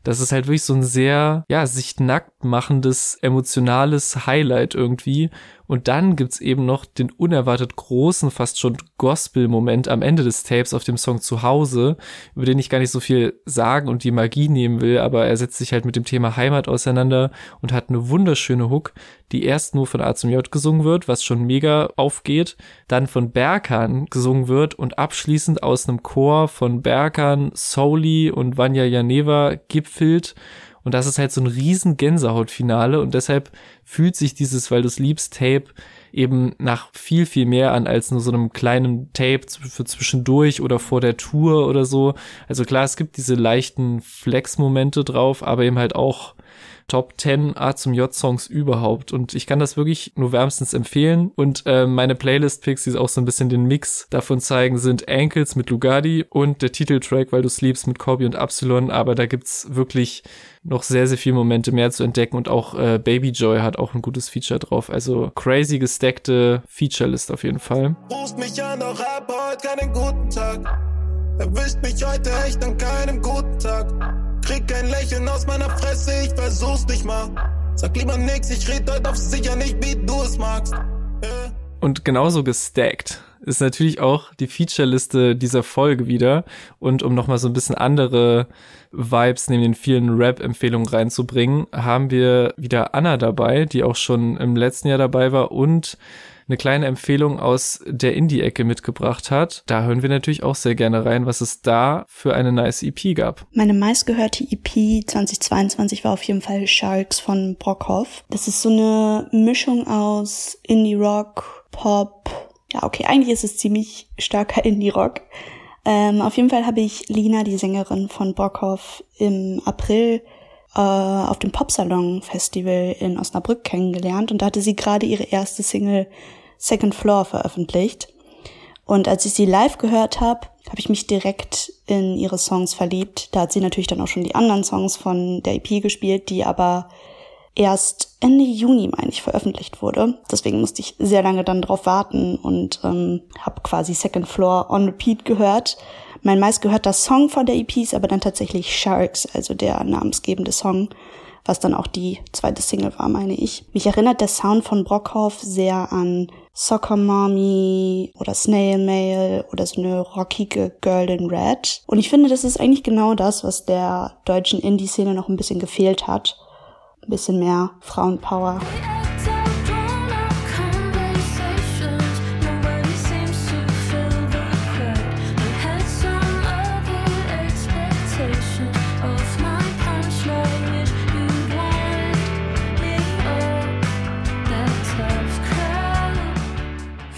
Das ist halt wirklich so ein sehr, ja, sich nackt machendes, emotionales Highlight irgendwie. Und dann gibt's eben noch den unerwartet großen, fast schon Gospel-Moment am Ende des Tapes auf dem Song Zuhause, über den ich gar nicht so viel sagen und die Magie nehmen will, aber er setzt sich halt mit dem Thema Heimat auseinander und hat eine wunderschöne Hook, die erst nur von A zum J gesungen wird, was schon mega aufgeht, dann von Berkan gesungen wird und abschließend aus einem Chor von Berkan, Soli und Vanya Janeva gipfelt und das ist halt so ein riesen Gänsehautfinale und deshalb fühlt sich dieses, weil du es liebst, Tape eben nach viel, viel mehr an als nur so einem kleinen Tape für zwischendurch oder vor der Tour oder so. Also klar, es gibt diese leichten Flex-Momente drauf, aber eben halt auch Top 10 A zum J-Songs überhaupt. Und ich kann das wirklich nur wärmstens empfehlen. Und äh, meine Playlist-Picks, die auch so ein bisschen den Mix davon zeigen, sind Ankles mit Lugardi und der Titeltrack, weil du sleeps mit Corby und Epsilon. Aber da gibt's wirklich noch sehr, sehr viele Momente mehr zu entdecken und auch äh, Baby Joy hat auch ein gutes Feature drauf. Also crazy gestackte Featurelist auf jeden Fall. Rufst mich an, doch hab heute keinen guten Tag. Erwischt mich heute echt an keinem guten Tag. Krieg kein Lächeln aus meiner Fresse, ich versuch's nicht mal. Sag lieber nix, ich red heute auf sicher nicht, wie du es magst. Yeah. Und genauso gestackt ist natürlich auch die Featureliste dieser Folge wieder. Und um nochmal so ein bisschen andere Vibes neben den vielen Rap-Empfehlungen reinzubringen, haben wir wieder Anna dabei, die auch schon im letzten Jahr dabei war und eine kleine Empfehlung aus der Indie-Ecke mitgebracht hat. Da hören wir natürlich auch sehr gerne rein, was es da für eine nice EP gab. Meine meistgehörte EP 2022 war auf jeden Fall Sharks von Brockhoff. Das ist so eine Mischung aus Indie-Rock, Pop. Ja, okay, eigentlich ist es ziemlich starker Indie-Rock. Ähm, auf jeden Fall habe ich Lina, die Sängerin von Brockhoff, im April äh, auf dem Popsalon Festival in Osnabrück kennengelernt und da hatte sie gerade ihre erste Single Second Floor veröffentlicht. Und als ich sie live gehört habe, habe ich mich direkt in ihre Songs verliebt. Da hat sie natürlich dann auch schon die anderen Songs von der EP gespielt, die aber erst Ende Juni, meine ich, veröffentlicht wurde. Deswegen musste ich sehr lange dann drauf warten und ähm, habe quasi Second Floor on Repeat gehört mein meistgehörter Song von der EP ist aber dann tatsächlich Sharks, also der namensgebende Song, was dann auch die zweite Single war, meine ich. Mich erinnert der Sound von Brockhoff sehr an Soccer Mommy oder Snail Mail oder so eine rockige Girl in Red. Und ich finde, das ist eigentlich genau das, was der deutschen Indie-Szene noch ein bisschen gefehlt hat. Ein bisschen mehr Frauenpower.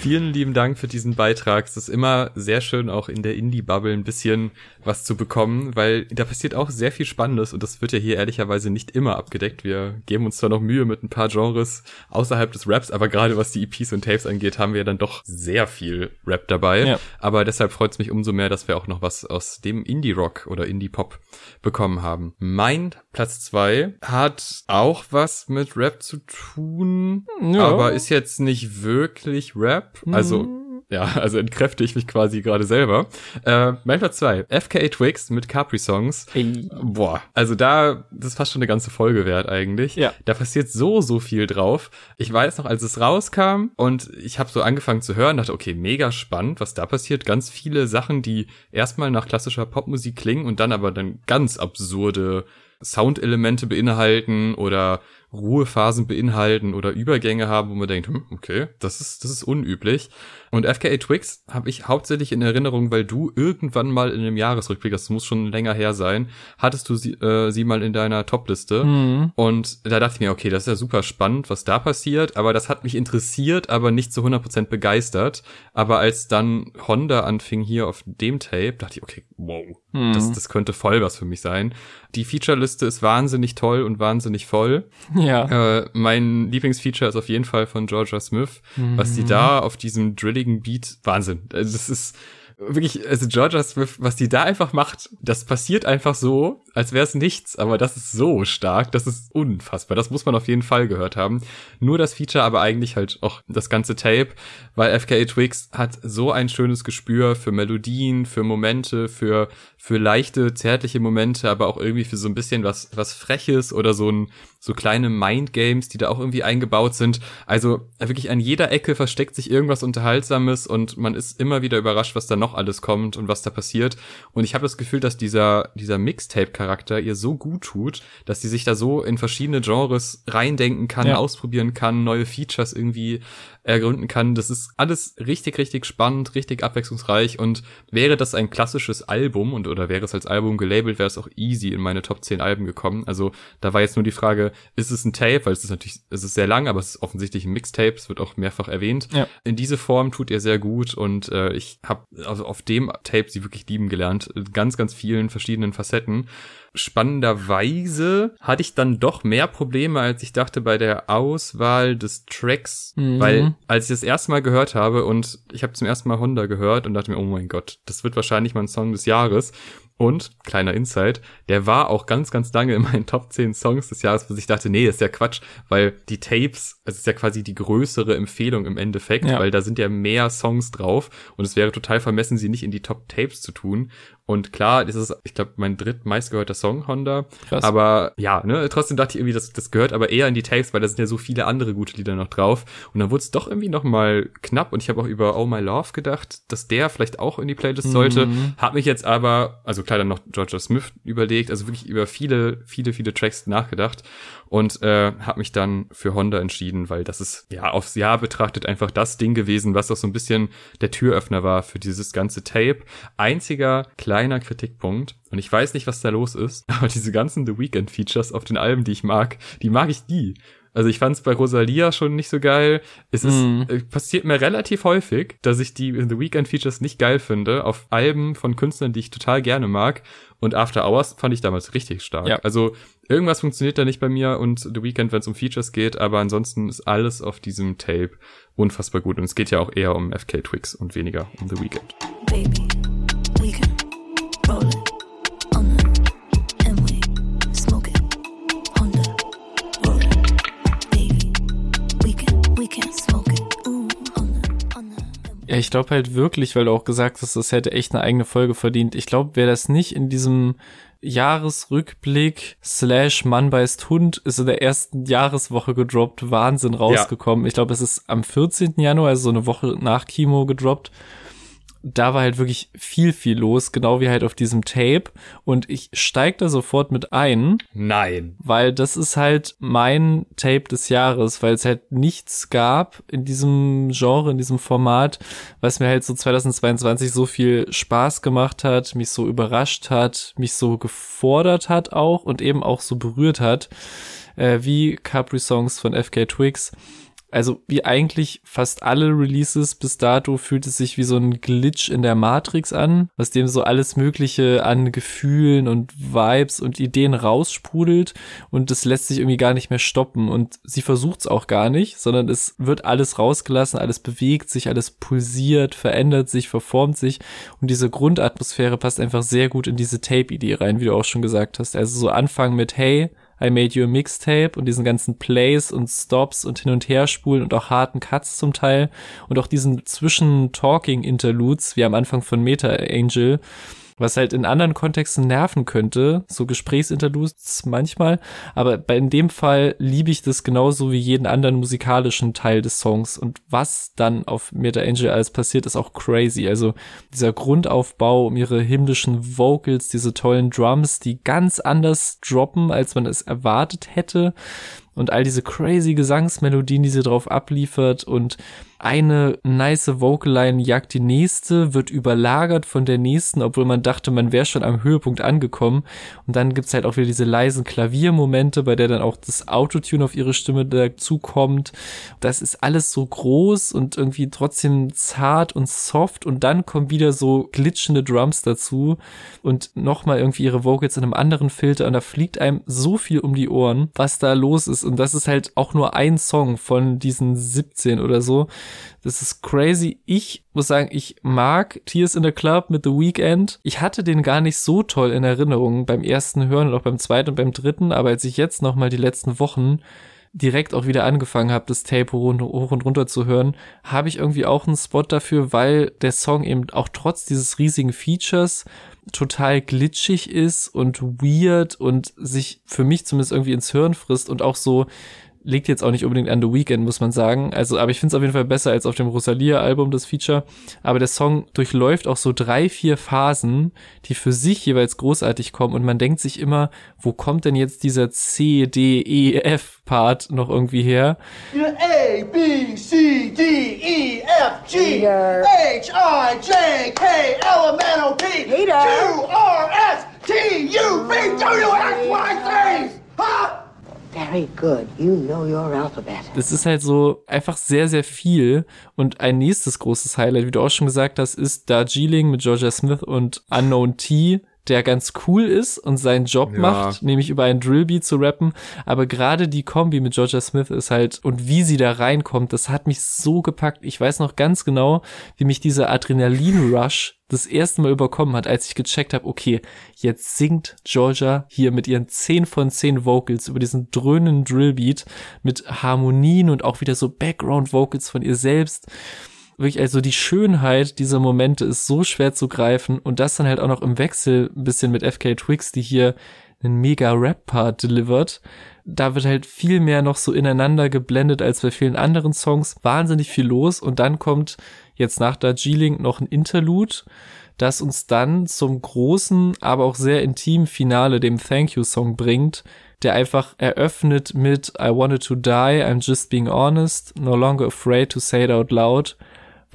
Vielen lieben Dank für diesen Beitrag. Es ist immer sehr schön, auch in der Indie-Bubble ein bisschen was zu bekommen, weil da passiert auch sehr viel Spannendes und das wird ja hier ehrlicherweise nicht immer abgedeckt. Wir geben uns zwar noch Mühe mit ein paar Genres außerhalb des Raps, aber gerade was die EPs und Tapes angeht, haben wir dann doch sehr viel Rap dabei. Ja. Aber deshalb freut es mich umso mehr, dass wir auch noch was aus dem Indie-Rock oder Indie-Pop bekommen haben. Mein Platz zwei hat auch was mit Rap zu tun, ja. aber ist jetzt nicht wirklich Rap. Also ja, also entkräfte ich mich quasi gerade selber. Äh, mein Platz zwei, FKA Twigs mit Capri Songs. Ey. Boah, also da, das ist fast schon eine ganze Folge wert eigentlich. Ja. Da passiert so, so viel drauf. Ich weiß noch, als es rauskam und ich habe so angefangen zu hören, dachte, okay, mega spannend, was da passiert. Ganz viele Sachen, die erstmal nach klassischer Popmusik klingen und dann aber dann ganz absurde Soundelemente beinhalten oder Ruhephasen beinhalten oder Übergänge haben, wo man denkt, hm, okay, das ist, das ist unüblich. Und FKA Twigs habe ich hauptsächlich in Erinnerung, weil du irgendwann mal in einem Jahresrückblick, das muss schon länger her sein, hattest du sie, äh, sie mal in deiner Topliste. Mhm. Und da dachte ich mir, okay, das ist ja super spannend, was da passiert, aber das hat mich interessiert, aber nicht zu 100% begeistert. Aber als dann Honda anfing hier auf dem Tape, dachte ich, okay, wow, Mhm. das, das könnte voll was für mich sein. Die Featureliste ist wahnsinnig toll und wahnsinnig voll. Ja. [laughs] [laughs] Äh, mein Lieblingsfeature ist auf jeden Fall von Georgia Smith, was die da auf diesem drilligen Beat, Wahnsinn. Also das ist wirklich, also Georgia Smith, was die da einfach macht, das passiert einfach so, als wäre es nichts, aber das ist so stark, das ist unfassbar. Das muss man auf jeden Fall gehört haben. Nur das Feature, aber eigentlich halt auch das ganze Tape, weil FKA Twigs hat so ein schönes Gespür für Melodien, für Momente, für für leichte, zärtliche Momente, aber auch irgendwie für so ein bisschen was, was Freches oder so ein, so kleine Mindgames, die da auch irgendwie eingebaut sind. Also wirklich an jeder Ecke versteckt sich irgendwas Unterhaltsames und man ist immer wieder überrascht, was da noch alles kommt und was da passiert. Und ich habe das Gefühl, dass dieser, dieser Mixtape-Charakter ihr so gut tut, dass sie sich da so in verschiedene Genres reindenken kann, Ja. ausprobieren kann, neue Features irgendwie ergründen kann. Das ist alles richtig, richtig spannend, richtig abwechslungsreich und wäre das ein klassisches Album und oder wäre es als Album gelabelt, wäre es auch easy in meine Top 10 Alben gekommen. Also da war jetzt nur die Frage, ist es ein Tape, weil es ist natürlich, es ist sehr lang, aber es ist offensichtlich ein Mixtape, es wird auch mehrfach erwähnt. Ja. In diese Form tut ihr sehr gut und äh, ich habe also auf dem Tape sie wirklich lieben gelernt, ganz, ganz vielen verschiedenen Facetten spannenderweise hatte ich dann doch mehr Probleme, als ich dachte bei der Auswahl des Tracks, Mhm. weil als ich das erste Mal gehört habe und ich habe zum ersten Mal Honda gehört und dachte mir, oh mein Gott, das wird wahrscheinlich mein Song des Jahres. Und, kleiner Insight, der war auch ganz, ganz lange in meinen Top 10 Songs des Jahres, bis ich dachte, nee, ist ja Quatsch, weil die Tapes, es ist ja quasi die größere Empfehlung im Endeffekt, Ja. weil da sind ja mehr Songs drauf und es wäre total vermessen, sie nicht in die Top Tapes zu tun. Und klar, das ist, ich glaube, mein drittmeistgehörter Song, Honda. Krass. Aber ja, ne, trotzdem dachte ich irgendwie, das, das gehört aber eher in die Tapes, weil da sind ja so viele andere gute Lieder noch drauf. Und dann wurde es doch irgendwie noch mal knapp. Und ich habe auch über Oh My Love gedacht, dass der vielleicht auch in die Playlist sollte. Mhm. Hab mich jetzt aber, also klar, dann noch Georgia Smith überlegt, also wirklich über viele, viele, viele Tracks nachgedacht und äh, habe mich dann für Honda entschieden, weil das ist ja aufs Jahr betrachtet einfach das Ding gewesen, was auch so ein bisschen der Türöffner war für dieses ganze Tape. Einziger kleiner Kritikpunkt und ich weiß nicht, was da los ist, [laughs] aber diese ganzen The Weeknd Features auf den Alben, die ich mag, die mag ich nie. Also ich fand es bei Rosalia schon nicht so geil. Es ist Mhm. äh, passiert mir relativ häufig, dass ich die The Weeknd Features nicht geil finde auf Alben von Künstlern, die ich total gerne mag. Und After Hours fand ich damals richtig stark. Ja. Also irgendwas funktioniert da nicht bei mir und The Weeknd, wenn es um Features geht, aber ansonsten ist alles auf diesem Tape unfassbar gut. Und es geht ja auch eher um FK Twigs und weniger um The Weeknd. Baby, Ja, ich glaube halt wirklich, weil du auch gesagt hast, das hätte echt eine eigene Folge verdient. Ich glaube, wäre das nicht in diesem Jahresrückblick slash Mann beißt Hund ist in der ersten Jahreswoche gedroppt, Wahnsinn rausgekommen. Ich glaube, es ist am 14. Januar, also so eine Woche nach Kimo gedroppt. Da war halt wirklich viel, viel los, genau wie halt auf diesem Tape. Und ich steig da sofort mit ein, Nein. weil das ist halt mein Tape des Jahres, weil es halt nichts gab in diesem Genre, in diesem Format, was mir halt so 2022 so viel Spaß gemacht hat, mich so überrascht hat, mich so gefordert hat auch und eben auch so berührt hat, äh, wie Capri Songs von FK Twigs. Also wie eigentlich fast alle Releases bis dato fühlt es sich wie so ein Glitch in der Matrix an, aus dem so alles Mögliche an Gefühlen und Vibes und Ideen raussprudelt und das lässt sich irgendwie gar nicht mehr stoppen und sie versucht es auch gar nicht, sondern es wird alles rausgelassen, alles bewegt sich, alles pulsiert, verändert sich, verformt sich und diese Grundatmosphäre passt einfach sehr gut in diese Tape-Idee rein, wie du auch schon gesagt hast. Also so anfangen mit Hey, I Made You a Mixtape und diesen ganzen Plays und Stops und hin und her spulen und auch harten Cuts zum Teil und auch diesen Zwischen-Talking-Interludes, wie am Anfang von Meta Angel, was halt in anderen Kontexten nerven könnte, so Gesprächsinterludes manchmal, aber bei in dem Fall liebe ich das genauso wie jeden anderen musikalischen Teil des Songs und was dann auf Meta Angel alles passiert, ist auch crazy. Also dieser Grundaufbau um ihre himmlischen Vocals, diese tollen Drums, die ganz anders droppen, als man es erwartet hätte und all diese crazy Gesangsmelodien, die sie drauf abliefert und eine nice Vocal-Line jagt die nächste, wird überlagert von der nächsten, obwohl man dachte, man wäre schon am Höhepunkt angekommen. Und dann gibt's halt auch wieder diese leisen Klaviermomente, bei der dann auch das Autotune auf ihre Stimme dazukommt. Das ist alles so groß und irgendwie trotzdem zart und soft und dann kommen wieder so glitschende Drums dazu und nochmal irgendwie ihre Vocals in einem anderen Filter und da fliegt einem so viel um die Ohren, was da los ist. Und das ist halt auch nur ein Song von diesen 17 oder so. Das ist crazy. Ich muss sagen, ich mag Tears in the Club mit The Weeknd. Ich hatte den gar nicht so toll in Erinnerung beim ersten Hören und auch beim zweiten und beim dritten, aber als ich jetzt nochmal die letzten Wochen direkt auch wieder angefangen habe, das Tape hoch und, runter zu hören, habe ich irgendwie auch einen Spot dafür, weil der Song eben auch trotz dieses riesigen Features total glitschig ist und weird und sich für mich zumindest irgendwie ins Hirn frisst und auch so liegt jetzt auch nicht unbedingt an The Weeknd, muss man sagen. Also, aber ich finde es auf jeden Fall besser als auf dem Rosalia-Album, das Feature. Aber der Song durchläuft auch so drei, vier Phasen, die für sich jeweils großartig kommen. Und man denkt sich immer, wo kommt denn jetzt dieser C, D, E, F Part noch irgendwie her? A, B, C, D, E, F, G, H, I, J, K, L, M, N, O, P, Q, R, S, T, U, V, W, X, Y, Z. Huh? Very good. You know your alphabet. Das ist halt so einfach sehr, sehr viel. Und ein nächstes großes Highlight, wie du auch schon gesagt hast, ist Darjeeling mit Georgia Smith und Unknown T der ganz cool ist und seinen Job Ja. macht, nämlich über einen Drillbeat zu rappen. Aber gerade die Kombi mit Georgia Smith ist halt, und wie sie da reinkommt, das hat mich so gepackt. Ich weiß noch ganz genau, wie mich dieser Adrenalin-Rush das erste Mal überkommen hat, als ich gecheckt habe, okay, jetzt singt Georgia hier mit ihren 10 von 10 Vocals über diesen dröhnenden Drillbeat mit Harmonien und auch wieder so Background-Vocals von ihr selbst wirklich, also die Schönheit dieser Momente ist so schwer zu greifen und das dann halt auch noch im Wechsel ein bisschen mit FK Twix, die hier einen mega Rap-Part delivert. Da wird halt viel mehr noch so ineinander geblendet als bei vielen anderen Songs. Wahnsinnig viel los und dann kommt jetzt nach Darjeeling noch ein Interlude, das uns dann zum großen, aber auch sehr intimen Finale, dem Thank You Song bringt, der einfach eröffnet mit I wanted to die, I'm just being honest, no longer afraid to say it out loud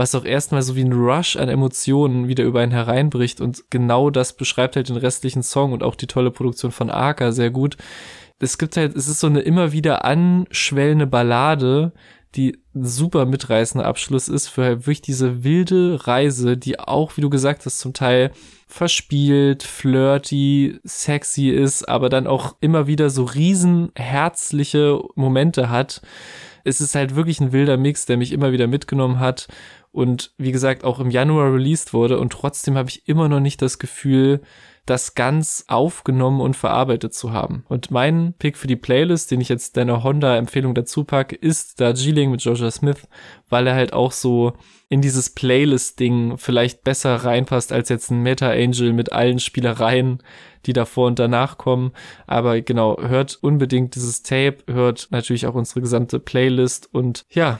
was auch erstmal so wie ein Rush an Emotionen wieder über einen hereinbricht und genau das beschreibt halt den restlichen Song und auch die tolle Produktion von Arca sehr gut. Es gibt halt, es ist so eine immer wieder anschwellende Ballade, die ein super mitreißender Abschluss ist für halt wirklich diese wilde Reise, die auch, wie du gesagt hast, zum Teil verspielt, flirty, sexy ist, aber dann auch immer wieder so riesen herzliche Momente hat. Es ist halt wirklich ein wilder Mix, der mich immer wieder mitgenommen hat und wie gesagt auch im Januar released wurde und trotzdem habe ich immer noch nicht das Gefühl, das ganz aufgenommen und verarbeitet zu haben. Und mein Pick für die Playlist, den ich jetzt deiner Honda-Empfehlung dazu packe, ist Darjeeling mit Georgia Smith, weil er halt auch so in dieses Playlist-Ding vielleicht besser reinpasst als jetzt ein Meta-Angel mit allen Spielereien, die davor und danach kommen. Aber genau, hört unbedingt dieses Tape, hört natürlich auch unsere gesamte Playlist und ja,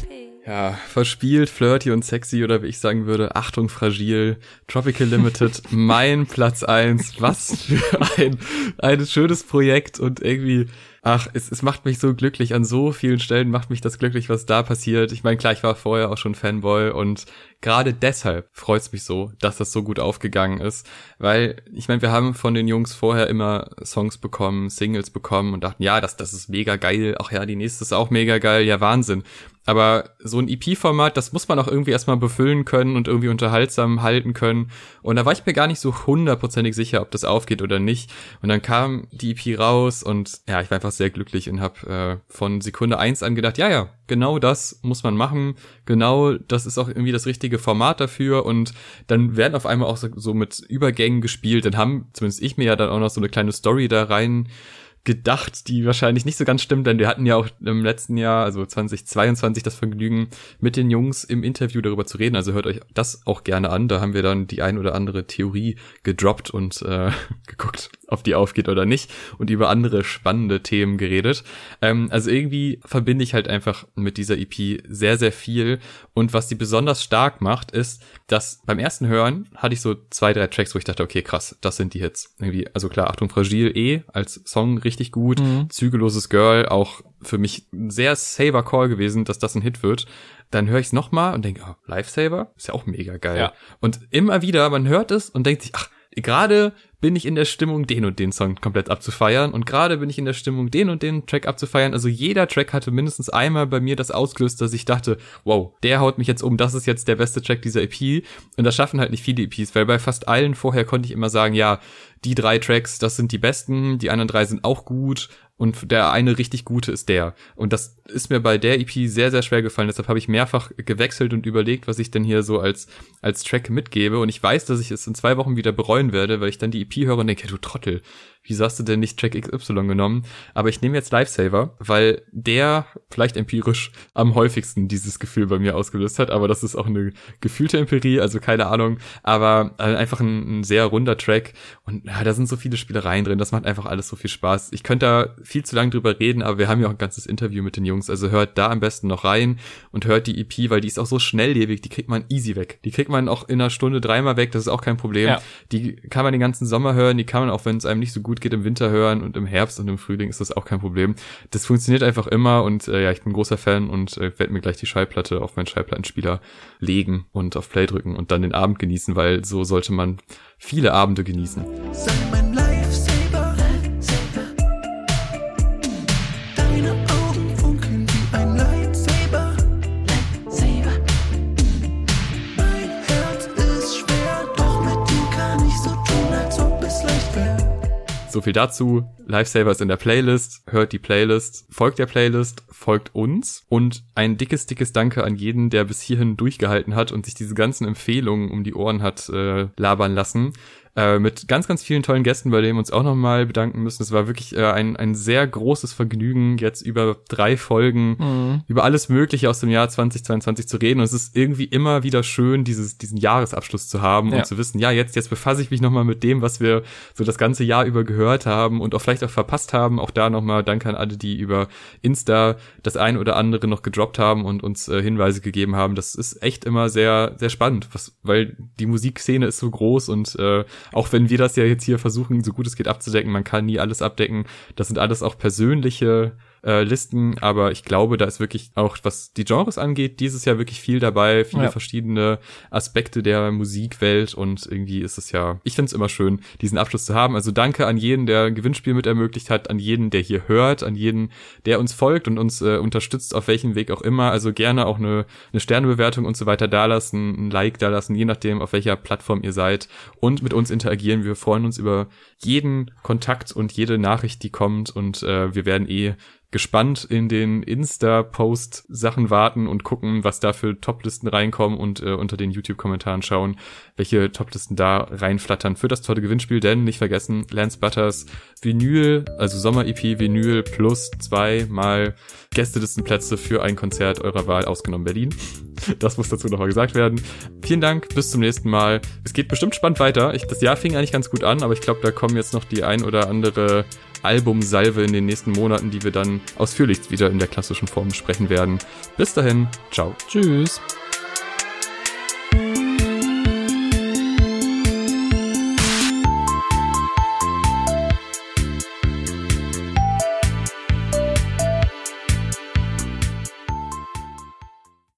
Ja, verspielt, flirty und sexy oder wie ich sagen würde, Achtung, fragil, Tropical Limited, [laughs] mein Platz eins. Was für ein, ein schönes Projekt und irgendwie ach, es, es macht mich so glücklich. An so vielen Stellen macht mich das glücklich, was da passiert. Ich meine, klar, ich war vorher auch schon Fanboy und gerade deshalb freut es mich so, dass das so gut aufgegangen ist. Weil, ich meine, wir haben von den Jungs vorher immer Songs bekommen, Singles bekommen und dachten, ja, das, das ist mega geil. Ach ja, die nächste ist auch mega geil. Ja, Wahnsinn. Aber so ein EP-Format, das muss man auch irgendwie erstmal befüllen können und irgendwie unterhaltsam halten können. Und da war ich mir gar nicht so hundertprozentig sicher, ob das aufgeht oder nicht. Und dann kam die EP raus und ja, ich war einfach sehr glücklich und habe äh, von Sekunde eins an gedacht, ja, ja, genau das muss man machen. Genau, das ist auch irgendwie das richtige Format dafür. Und dann werden auf einmal auch so, so mit Übergängen gespielt. Dann haben zumindest ich mir ja dann auch noch so eine kleine Story da rein gedacht, die wahrscheinlich nicht so ganz stimmt, denn wir hatten ja auch im letzten Jahr, also 2022, das Vergnügen, mit den Jungs im Interview darüber zu reden. Also hört euch das auch gerne an. Da haben wir dann die ein oder andere Theorie gedroppt und äh, [laughs] geguckt, ob die aufgeht oder nicht und über andere spannende Themen geredet. Ähm, also irgendwie verbinde ich halt einfach mit dieser EP sehr, sehr viel. Und was die besonders stark macht, ist, dass beim ersten Hören hatte ich so zwei, drei Tracks, wo ich dachte, okay, krass, das sind die Hits. Irgendwie, also klar, Achtung, Fragil eh als Song richtig gut. Mhm. Zügelloses Girl, auch für mich ein sehr saver Call gewesen, dass das ein Hit wird. Dann höre ich es nochmal und denke, oh, Lifesaver ist ja auch mega geil. Ja. Und immer wieder, man hört es und denkt sich, ach, gerade bin ich in der Stimmung, den und den Song komplett abzufeiern. Und gerade bin ich in der Stimmung, den und den Track abzufeiern. Also jeder Track hatte mindestens einmal bei mir das ausgelöst, dass ich dachte, wow, der haut mich jetzt um, das ist jetzt der beste Track dieser EP. Und das schaffen halt nicht viele EPs, weil bei fast allen vorher konnte ich immer sagen, ja, die drei Tracks, das sind die besten, die anderen drei sind auch gut und der eine richtig gute ist der. Und das ist mir bei der EP sehr, sehr schwer gefallen. Deshalb habe ich mehrfach gewechselt und überlegt, was ich denn hier so als, als Track mitgebe. Und ich weiß, dass ich es in zwei Wochen wieder bereuen werde, weil ich dann die EP höre und denke, du Trottel, wieso hast du denn nicht Track XY genommen? Aber ich nehme jetzt Lifesaver, weil der vielleicht empirisch am häufigsten dieses Gefühl bei mir ausgelöst hat. Aber das ist auch eine gefühlte Empirie, also keine Ahnung. Aber äh, einfach ein, ein sehr runder Track. Und ja, da sind so viele Spielereien drin. Das macht einfach alles so viel Spaß. Ich könnte da viel zu lange drüber reden, aber wir haben ja auch ein ganzes Interview mit den Jungs. Also hört da am besten noch rein und hört die EP, weil die ist auch so schnelllebig. Die kriegt man easy weg. Die kriegt man auch in einer Stunde dreimal weg. Das ist auch kein Problem. Ja. Die kann man den ganzen Sommer hören. Die kann man auch, wenn es einem nicht so gut geht, im Winter hören und im Herbst und im Frühling ist das auch kein Problem. Das funktioniert einfach immer und äh, ja, ich bin großer Fan und äh, werde mir gleich die Schallplatte auf meinen Schallplattenspieler legen und auf Play drücken und dann den Abend genießen, weil so sollte man viele Abende genießen. Sei So viel dazu. Lifesaver ist in der Playlist. Hört die Playlist. Folgt der Playlist. Folgt uns. Und ein dickes, dickes Danke an jeden, der bis hierhin durchgehalten hat und sich diese ganzen Empfehlungen um die Ohren hat äh, labern lassen. Äh, mit ganz, ganz vielen tollen Gästen, bei denen wir uns auch nochmal bedanken müssen. Es war wirklich äh, ein, ein sehr großes Vergnügen, jetzt über drei Folgen Mhm. über alles Mögliche aus dem Jahr 2022 zu reden. Und es ist irgendwie immer wieder schön, dieses, diesen Jahresabschluss zu haben Ja. und zu wissen, ja, jetzt, jetzt befasse ich mich nochmal mit dem, was wir so das ganze Jahr über gehört haben und auch vielleicht auch verpasst haben. Auch da nochmal Danke an alle, die über Insta das ein oder andere noch gedroppt haben und uns äh, Hinweise gegeben haben. Das ist echt immer sehr, sehr spannend, was, weil die Musikszene ist so groß und äh, auch wenn wir das ja jetzt hier versuchen, so gut es geht abzudecken, man kann nie alles abdecken. Das sind alles auch persönliche äh, Listen, aber ich glaube, da ist wirklich auch, was die Genres angeht, dieses Jahr wirklich viel dabei, viele Ja. verschiedene Aspekte der Musikwelt und irgendwie ist es ja, ich finde es immer schön, diesen Abschluss zu haben. Also danke an jeden, der ein Gewinnspiel mit ermöglicht hat, an jeden, der hier hört, an jeden, der uns folgt und uns äh, unterstützt, auf welchem Weg auch immer. Also gerne auch eine, eine Sternebewertung und so weiter dalassen, ein Like dalassen, je nachdem, auf welcher Plattform ihr seid und mit uns interagieren. Wir freuen uns über jeden Kontakt und jede Nachricht, die kommt und äh, wir werden eh gespannt in den Insta-Post Sachen warten und gucken, was da für Toplisten reinkommen und äh, unter den YouTube-Kommentaren schauen, welche Toplisten da reinflattern für das tolle Gewinnspiel. Denn nicht vergessen, Lance Butters Vinyl, also Sommer-EP Vinyl plus zweimal Gästelistenplätze für ein Konzert eurer Wahl ausgenommen Berlin. Das muss dazu nochmal gesagt werden. Vielen Dank, bis zum nächsten Mal. Es geht bestimmt spannend weiter. Ich, das Jahr fing eigentlich ganz gut an, aber ich glaube, da kommen jetzt noch die ein oder andere Albumsalve in den nächsten Monaten, die wir dann ausführlich wieder in der klassischen Form besprechen werden. Bis dahin, ciao. Tschüss.